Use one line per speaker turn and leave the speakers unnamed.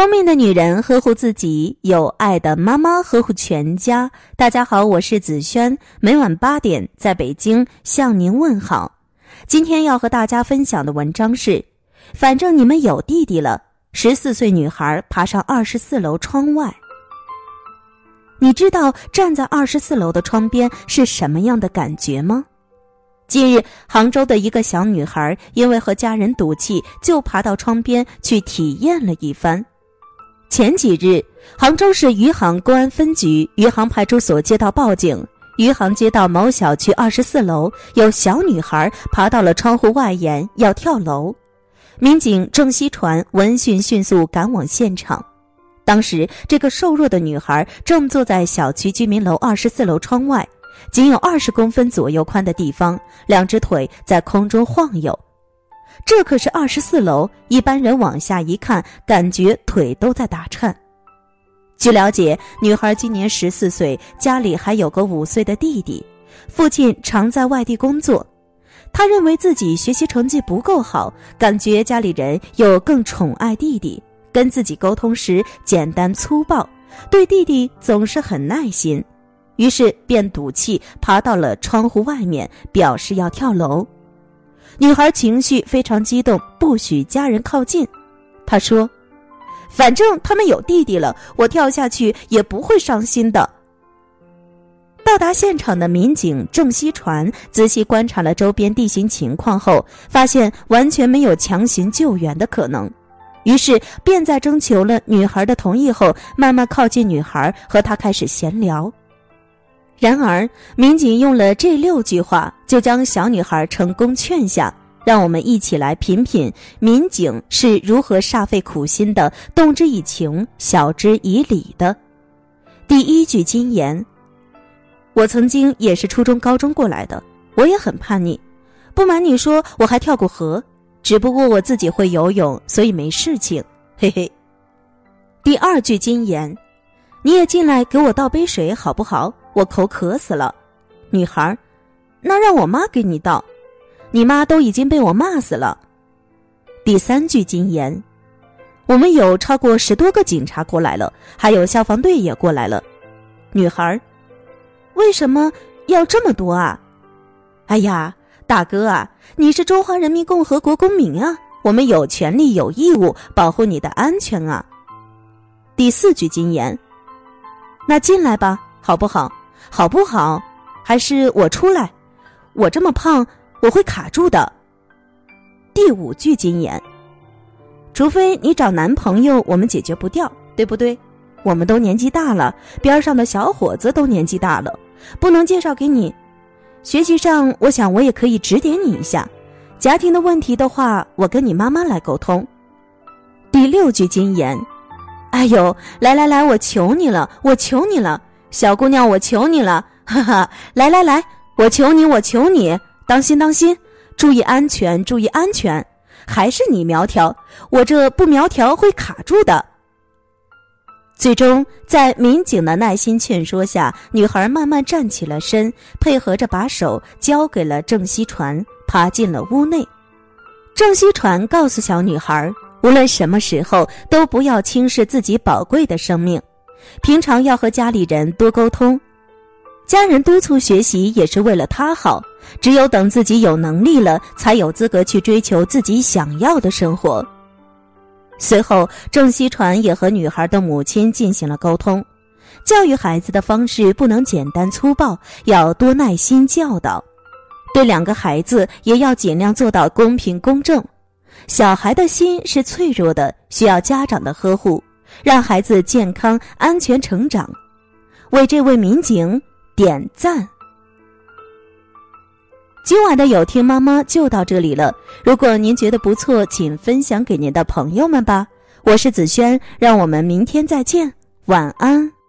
聪明的女人呵护自己，有爱的妈妈呵护全家。大家好，我是子轩，每晚八点在北京向您问好。今天要和大家分享的文章是：反正你们有弟弟了。十四岁女孩爬上二十四楼窗外，你知道站在二十四楼的窗边是什么样的感觉吗？近日，杭州的一个小女孩因为和家人赌气，就爬到窗边去体验了一番。前几日，杭州市余杭公安分局余杭派出所接到报警，余杭街道某小区二十四楼有小女孩爬到了窗户外沿要跳楼。民警郑锡传闻讯迅速赶往现场，当时这个瘦弱的女孩正坐在小区居民楼二十四楼窗外。仅有二十公分左右宽的地方，两只腿在空中晃悠。这可是二十四楼，一般人往下一看，感觉腿都在打颤。据了解，女孩今年十四岁，家里还有个五岁的弟弟，父亲常在外地工作。她认为自己学习成绩不够好，感觉家里人又更宠爱弟弟，跟自己沟通时简单粗暴，对弟弟总是很耐心。于是便赌气爬到了窗户外面，表示要跳楼。女孩情绪非常激动，不许家人靠近。她说：“反正他们有弟弟了，我跳下去也不会伤心的。”到达现场的民警郑锡传仔细观察了周边地形情况后，发现完全没有强行救援的可能，于是便在征求了女孩的同意后，慢慢靠近女孩，和她开始闲聊。然而，民警用了这六句话，就将小女孩成功劝下。让我们一起来品品民警是如何煞费苦心的，动之以情，晓之以理的。第一句金言：我曾经也是初中、高中过来的，我也很叛逆。不瞒你说，我还跳过河，只不过我自己会游泳，所以没事情。嘿嘿。第二句金言：你也进来给我倒杯水好不好？我口渴死了，女孩，那让我妈给你倒，你妈都已经被我骂死了。第三句金言，我们有超过十多个警察过来了，还有消防队也过来了。女孩，为什么要这么多啊？哎呀，大哥啊，你是中华人民共和国公民啊，我们有权利有义务保护你的安全啊。第四句金言，那进来吧，好不好？好不好？还是我出来？我这么胖，我会卡住的。第五句金言：除非你找男朋友，我们解决不掉，对不对？我们都年纪大了，边上的小伙子都年纪大了，不能介绍给你。学习上，我想我也可以指点你一下。家庭的问题的话，我跟你妈妈来沟通。第六句金言：哎呦，来来来，我求你了，我求你了。小姑娘，我求你了，哈哈！来来来，我求你，我求你，当心当心，注意安全，注意安全。还是你苗条，我这不苗条会卡住的。最终，在民警的耐心劝说下，女孩慢慢站起了身，配合着把手交给了郑锡传，爬进了屋内。郑锡传告诉小女孩，无论什么时候，都不要轻视自己宝贵的生命。平常要和家里人多沟通，家人督促学习也是为了他好。只有等自己有能力了，才有资格去追求自己想要的生活。随后，郑锡传也和女孩的母亲进行了沟通，教育孩子的方式不能简单粗暴，要多耐心教导。对两个孩子也要尽量做到公平公正。小孩的心是脆弱的，需要家长的呵护。让孩子健康安全成长，为这位民警点赞。今晚的有听妈妈就到这里了。如果您觉得不错，请分享给您的朋友们吧。我是子轩，让我们明天再见，晚安。